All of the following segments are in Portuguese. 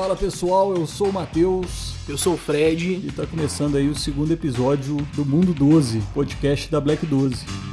Fala pessoal, eu sou o Matheus. Eu sou o Fred. E está começando aí o segundo episódio do Mundo 12, podcast da Black 12.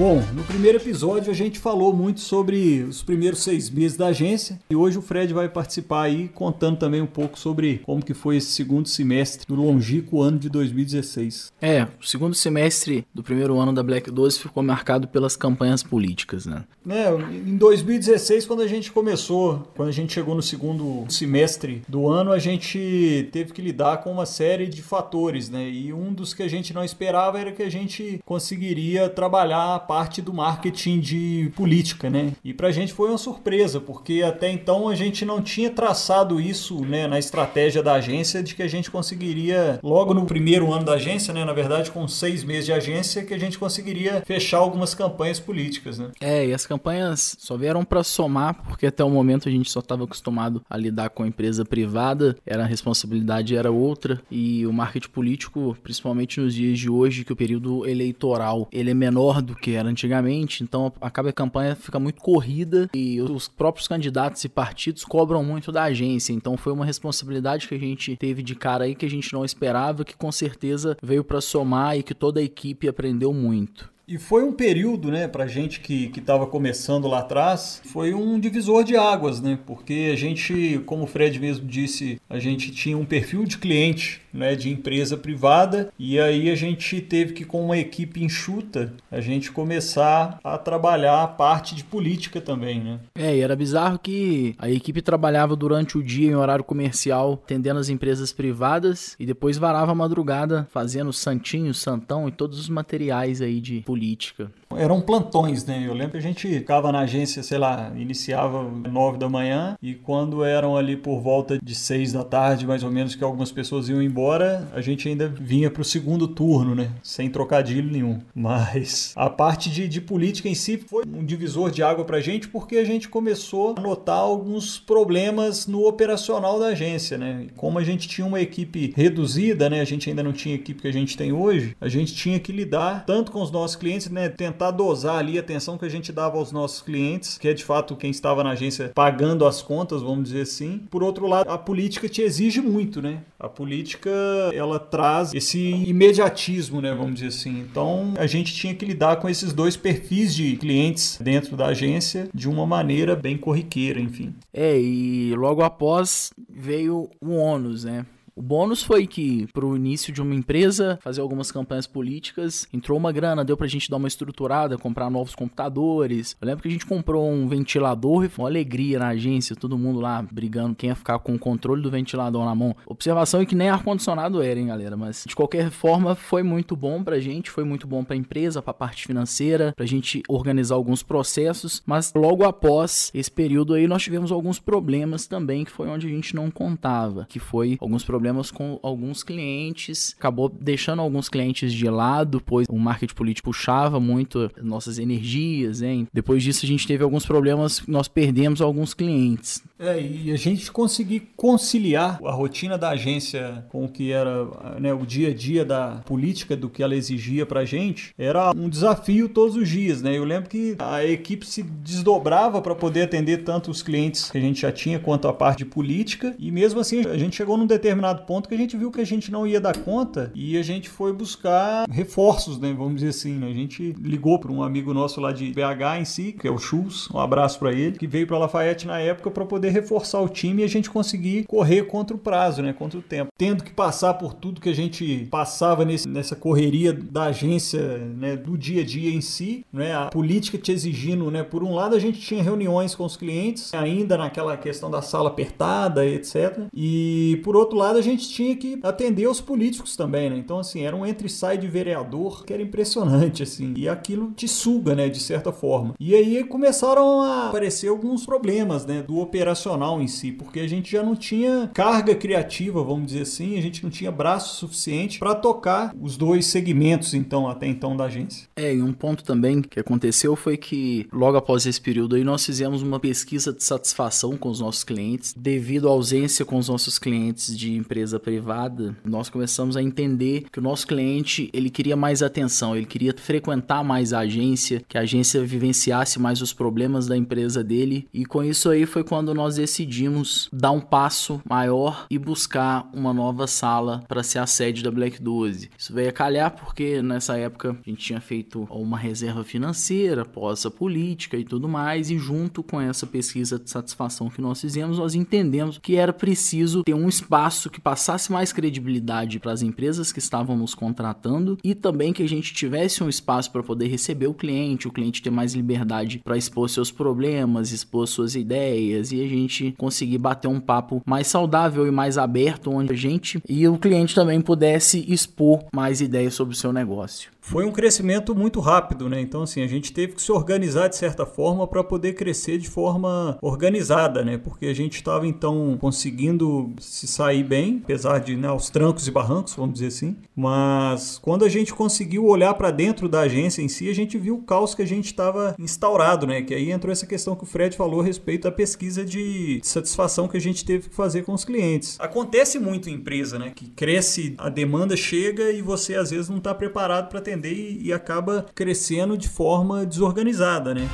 Bom, no primeiro episódio a gente falou muito sobre os primeiros seis meses da agência e hoje o Fred vai participar aí contando também um pouco sobre como que foi esse segundo semestre do longínquo ano de 2016. É, o segundo semestre do primeiro ano da Black 12 ficou marcado pelas campanhas políticas, né? É, em 2016 quando a gente começou, quando a gente chegou no segundo semestre do ano, a gente teve que lidar com uma série de fatores, né? E um dos que a gente não esperava era que a gente conseguiria trabalhar parte do marketing de política, né? E pra gente foi uma surpresa, porque até então a gente não tinha traçado isso, né, na estratégia da agência de que a gente conseguiria, logo no primeiro ano da agência, né, na verdade com seis meses de agência, que a gente conseguiria fechar algumas campanhas políticas, né? É, e as campanhas só vieram para somar, porque até o momento a gente só estava acostumado a lidar com a empresa privada, era a responsabilidade era outra, e o marketing político, principalmente nos dias de hoje, que o período eleitoral ele é menor do que era antigamente, então acaba a campanha fica muito corrida e os próprios candidatos e partidos cobram muito da agência, então foi uma responsabilidade que a gente teve de cara aí que a gente não esperava, que com certeza veio para somar e que toda a equipe aprendeu muito. E foi um período, né, pra gente que estava começando lá atrás, foi um divisor de águas, né? Porque a gente, como o Fred mesmo disse, a gente tinha um perfil de cliente, né, de empresa privada, e aí a gente teve que, com uma equipe enxuta, a gente começar a trabalhar a parte de política também, né? É, e era bizarro que a equipe trabalhava durante o dia em horário comercial, atendendo as empresas privadas, e depois varava a madrugada fazendo santinho, santão e todos os materiais aí de política. Eram plantões, né? Eu lembro que a gente ficava na agência, sei lá, iniciava nove da manhã e quando eram ali por volta de seis da tarde, mais ou menos, que algumas pessoas iam embora, a gente ainda vinha para o segundo turno, né? Sem trocadilho nenhum. Mas a parte de, de política em si foi um divisor de água para a gente porque a gente começou a notar alguns problemas no operacional da agência, né? Como a gente tinha uma equipe reduzida, né? A gente ainda não tinha a equipe que a gente tem hoje, a gente tinha que lidar tanto com os nossos clientes, né, tentar dosar ali a atenção que a gente dava aos nossos clientes, que é de fato quem estava na agência pagando as contas, vamos dizer assim. Por outro lado, a política te exige muito, né? A política, ela traz esse imediatismo, né, vamos dizer assim. Então, a gente tinha que lidar com esses dois perfis de clientes dentro da agência de uma maneira bem corriqueira, enfim. É, e logo após veio o ônus, né? O bônus foi que, para o início de uma empresa, fazer algumas campanhas políticas, entrou uma grana, deu para a gente dar uma estruturada, comprar novos computadores. Eu lembro que a gente comprou um ventilador e foi uma alegria na agência, todo mundo lá brigando quem ia ficar com o controle do ventilador na mão. Observação é que nem ar-condicionado era, hein, galera? Mas de qualquer forma, foi muito bom pra gente, foi muito bom pra empresa, pra parte financeira, pra gente organizar alguns processos. Mas logo após esse período aí, nós tivemos alguns problemas também, que foi onde a gente não contava, que foi alguns problemas problemas com alguns clientes, acabou deixando alguns clientes de lado, pois o marketing político puxava muito nossas energias, hein? Depois disso a gente teve alguns problemas, nós perdemos alguns clientes. É, e a gente conseguir conciliar a rotina da agência com o que era né, o dia a dia da política, do que ela exigia pra gente, era um desafio todos os dias, né? Eu lembro que a equipe se desdobrava para poder atender tanto os clientes que a gente já tinha quanto a parte de política, e mesmo assim a gente chegou num determinado ponto que a gente viu que a gente não ia dar conta e a gente foi buscar reforços, né? Vamos dizer assim, né? A gente ligou para um amigo nosso lá de BH em si, que é o Chus, um abraço para ele, que veio para Lafayette na época para poder reforçar o time e a gente conseguir correr contra o prazo, né? Contra o tempo. Tendo que passar por tudo que a gente passava nesse, nessa correria da agência, né? Do dia a dia em si, né? A política te exigindo, né? Por um lado, a gente tinha reuniões com os clientes, ainda naquela questão da sala apertada, etc. E por outro lado, a gente tinha que atender os políticos também, né? Então, assim, era um entre sai de vereador que era impressionante, assim. E aquilo te suga, né? De certa forma. E aí começaram a aparecer alguns problemas, né? Do operacional em si, porque a gente já não tinha carga criativa, vamos dizer assim, a gente não tinha braço suficiente para tocar os dois segmentos, então, até então, da agência. É, e um ponto também que aconteceu foi que, logo após esse período aí, nós fizemos uma pesquisa de satisfação com os nossos clientes, devido à ausência com os nossos clientes de empresa privada, nós começamos a entender que o nosso cliente ele queria mais atenção, ele queria frequentar mais a agência, que a agência vivenciasse mais os problemas da empresa dele. E com isso aí foi quando nós decidimos dar um passo maior e buscar uma nova sala para ser a sede da Black 12. Isso veio a calhar porque nessa época a gente tinha feito uma reserva financeira, possa política e tudo mais, e junto com essa pesquisa de satisfação que nós fizemos, nós entendemos que era preciso ter um espaço que passasse mais credibilidade para as empresas que estavam nos contratando e também que a gente tivesse um espaço para poder receber o cliente, o cliente ter mais liberdade para expor seus problemas, expor suas ideias e a gente conseguir bater um papo mais saudável e mais aberto onde a gente e o cliente também pudesse expor mais ideias sobre o seu negócio foi um crescimento muito rápido, né? Então, assim, a gente teve que se organizar de certa forma para poder crescer de forma organizada, né? Porque a gente estava então conseguindo se sair bem, apesar de né, os trancos e barrancos, vamos dizer assim. Mas quando a gente conseguiu olhar para dentro da agência em si, a gente viu o caos que a gente estava instaurado, né? Que aí entrou essa questão que o Fred falou a respeito da pesquisa de satisfação que a gente teve que fazer com os clientes. Acontece muito em empresa, né? Que cresce, a demanda chega e você às vezes não está preparado para atender e, e acaba crescendo de forma desorganizada, né?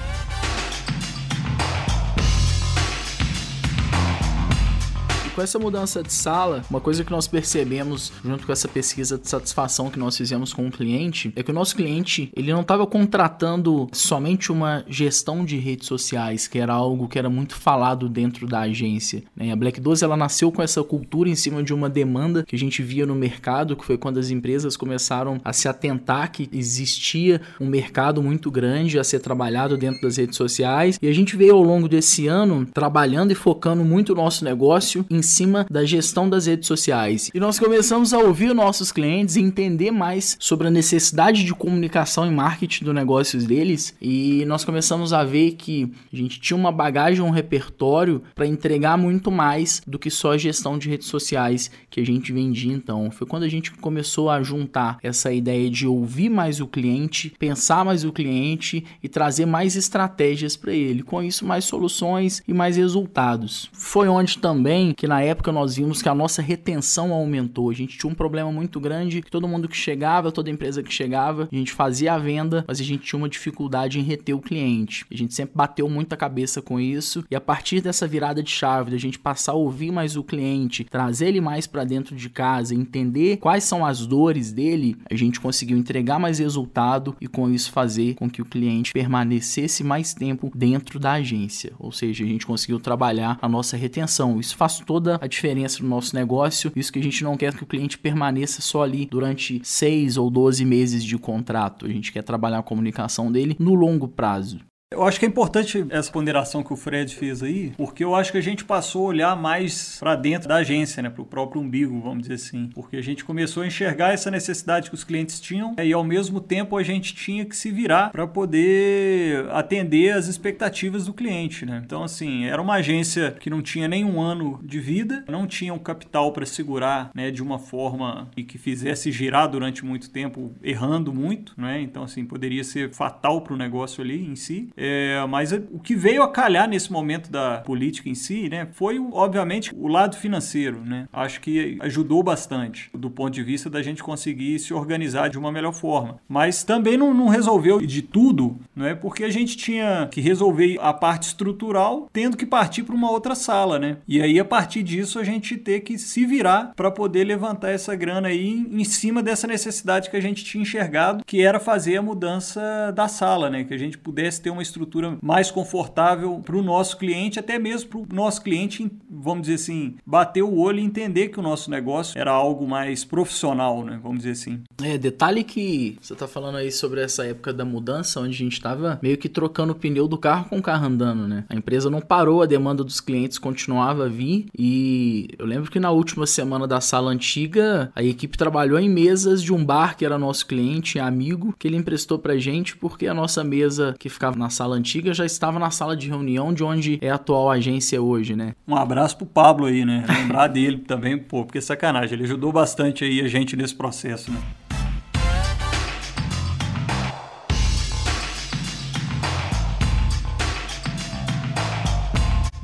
Com essa mudança de sala, uma coisa que nós percebemos junto com essa pesquisa de satisfação que nós fizemos com o cliente é que o nosso cliente ele não estava contratando somente uma gestão de redes sociais, que era algo que era muito falado dentro da agência. Né? A Black 12 ela nasceu com essa cultura em cima de uma demanda que a gente via no mercado, que foi quando as empresas começaram a se atentar que existia um mercado muito grande a ser trabalhado dentro das redes sociais. E a gente veio ao longo desse ano trabalhando e focando muito o nosso negócio em cima da gestão das redes sociais. E nós começamos a ouvir nossos clientes e entender mais sobre a necessidade de comunicação e marketing do negócio deles. E nós começamos a ver que a gente tinha uma bagagem, um repertório para entregar muito mais do que só a gestão de redes sociais que a gente vendia. Então, foi quando a gente começou a juntar essa ideia de ouvir mais o cliente, pensar mais o cliente e trazer mais estratégias para ele. Com isso, mais soluções e mais resultados. Foi onde também que na na época nós vimos que a nossa retenção aumentou. A gente tinha um problema muito grande, que todo mundo que chegava, toda empresa que chegava, a gente fazia a venda, mas a gente tinha uma dificuldade em reter o cliente. A gente sempre bateu muita cabeça com isso e a partir dessa virada de chave, da gente passar a ouvir mais o cliente, trazer ele mais para dentro de casa, entender quais são as dores dele, a gente conseguiu entregar mais resultado e com isso fazer com que o cliente permanecesse mais tempo dentro da agência. Ou seja, a gente conseguiu trabalhar a nossa retenção. Isso faz toda toda a diferença no nosso negócio. Isso que a gente não quer que o cliente permaneça só ali durante 6 ou 12 meses de contrato. A gente quer trabalhar a comunicação dele no longo prazo. Eu acho que é importante essa ponderação que o Fred fez aí, porque eu acho que a gente passou a olhar mais para dentro da agência, né, para o próprio umbigo, vamos dizer assim, porque a gente começou a enxergar essa necessidade que os clientes tinham e ao mesmo tempo a gente tinha que se virar para poder atender as expectativas do cliente, né? Então assim, era uma agência que não tinha nenhum ano de vida, não tinha um capital para segurar, né, de uma forma e que fizesse girar durante muito tempo, errando muito, né? Então assim, poderia ser fatal para o negócio ali em si. É, mas o que veio a calhar nesse momento da política em si, né, foi obviamente o lado financeiro, né? Acho que ajudou bastante do ponto de vista da gente conseguir se organizar de uma melhor forma. Mas também não, não resolveu de tudo, não é? Porque a gente tinha que resolver a parte estrutural, tendo que partir para uma outra sala, né? E aí a partir disso a gente ter que se virar para poder levantar essa grana aí em cima dessa necessidade que a gente tinha enxergado, que era fazer a mudança da sala, né? Que a gente pudesse ter uma estrutura mais confortável para o nosso cliente, até mesmo para o nosso cliente, vamos dizer assim, bater o olho e entender que o nosso negócio era algo mais profissional, né? Vamos dizer assim. É, detalhe que você está falando aí sobre essa época da mudança, onde a gente estava meio que trocando o pneu do carro com o carro andando, né? A empresa não parou, a demanda dos clientes continuava a vir e eu lembro que na última semana da sala antiga, a equipe trabalhou em mesas de um bar que era nosso cliente, amigo, que ele emprestou pra gente porque a nossa mesa que ficava na sala antiga já estava na sala de reunião de onde é a atual agência hoje, né? Um abraço pro Pablo aí, né? Lembrar dele também, pô, porque sacanagem, ele ajudou bastante aí a gente nesse processo, né?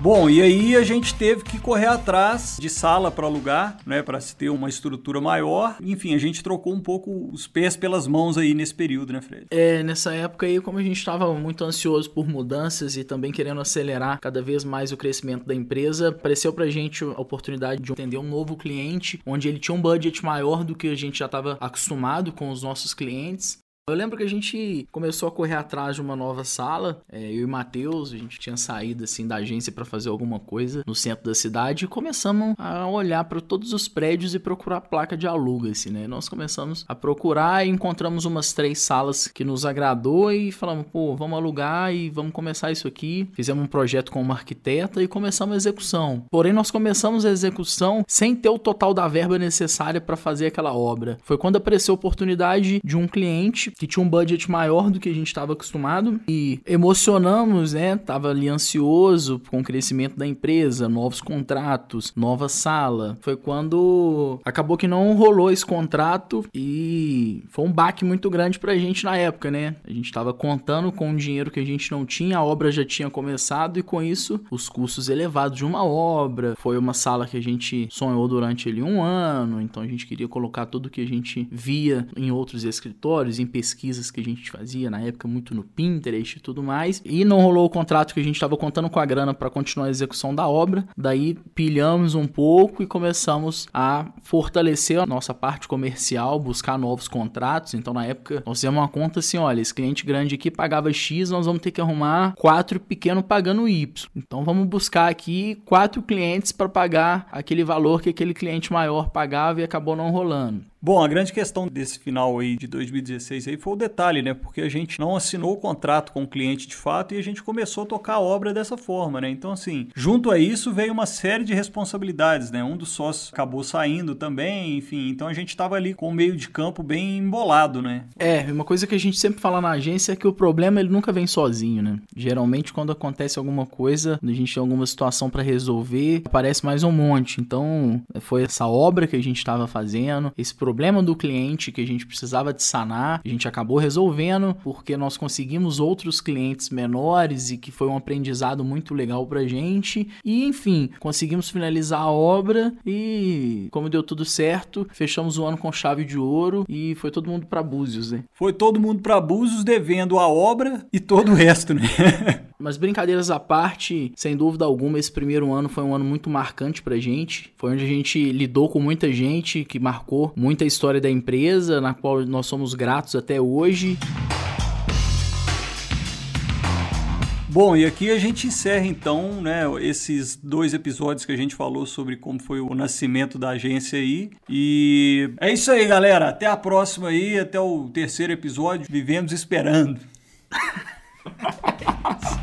Bom, e aí a gente teve que correr atrás de sala para alugar, né, para se ter uma estrutura maior. Enfim, a gente trocou um pouco os pés pelas mãos aí nesse período, né, Fred? É, nessa época aí, como a gente estava muito ansioso por mudanças e também querendo acelerar cada vez mais o crescimento da empresa, apareceu pra gente a oportunidade de atender um novo cliente, onde ele tinha um budget maior do que a gente já estava acostumado com os nossos clientes. Eu lembro que a gente começou a correr atrás de uma nova sala. É, eu e Matheus, a gente tinha saído assim da agência para fazer alguma coisa no centro da cidade e começamos a olhar para todos os prédios e procurar placa de aluga, assim, né? Nós começamos a procurar e encontramos umas três salas que nos agradou e falamos, pô, vamos alugar e vamos começar isso aqui. Fizemos um projeto com uma arquiteta e começamos a execução. Porém, nós começamos a execução sem ter o total da verba necessária para fazer aquela obra. Foi quando apareceu a oportunidade de um cliente que tinha um budget maior do que a gente estava acostumado e emocionamos, né? Tava ali ansioso com o crescimento da empresa, novos contratos, nova sala. Foi quando acabou que não rolou esse contrato e foi um baque muito grande pra gente na época, né? A gente estava contando com um dinheiro que a gente não tinha, a obra já tinha começado e com isso os custos elevados de uma obra. Foi uma sala que a gente sonhou durante ali um ano, então a gente queria colocar tudo que a gente via em outros escritórios, em pesquisas que a gente fazia na época, muito no Pinterest e tudo mais. E não rolou o contrato que a gente estava contando com a grana para continuar a execução da obra. Daí pilhamos um pouco e começamos a fortalecer a nossa parte comercial, buscar novos contratos. Então, na época, nós fizemos uma conta assim: olha, esse cliente grande aqui pagava X, nós vamos ter que arrumar quatro pequeno pagando Y. Então, vamos buscar aqui quatro clientes para pagar aquele valor que aquele cliente maior pagava e acabou não rolando. Bom, a grande questão desse final aí de 2016 aí foi o detalhe, né? Porque a gente não assinou o contrato com o cliente de fato e a gente começou a tocar a obra dessa forma, né? Então, assim, junto a isso veio uma série de responsabilidades, né? Um dos sócios acabou saindo também, enfim. Então a gente estava ali com o meio de campo bem embolado, né? É, uma coisa que a gente sempre fala na agência é que o problema ele nunca vem sozinho, né? Geralmente quando acontece alguma coisa, a gente tem alguma situação para resolver, aparece mais um monte. Então, foi essa obra que a gente estava fazendo, esse problema problema do cliente que a gente precisava de sanar, a gente acabou resolvendo porque nós conseguimos outros clientes menores e que foi um aprendizado muito legal pra gente. E enfim, conseguimos finalizar a obra e como deu tudo certo, fechamos o ano com chave de ouro e foi todo mundo para Búzios, né? Foi todo mundo para Búzios devendo a obra e todo o resto, né? Mas brincadeiras à parte, sem dúvida alguma, esse primeiro ano foi um ano muito marcante pra gente. Foi onde a gente lidou com muita gente que marcou muita história da empresa, na qual nós somos gratos até hoje. Bom, e aqui a gente encerra então, né, esses dois episódios que a gente falou sobre como foi o nascimento da agência aí. E é isso aí, galera. Até a próxima aí, até o terceiro episódio. Vivemos esperando.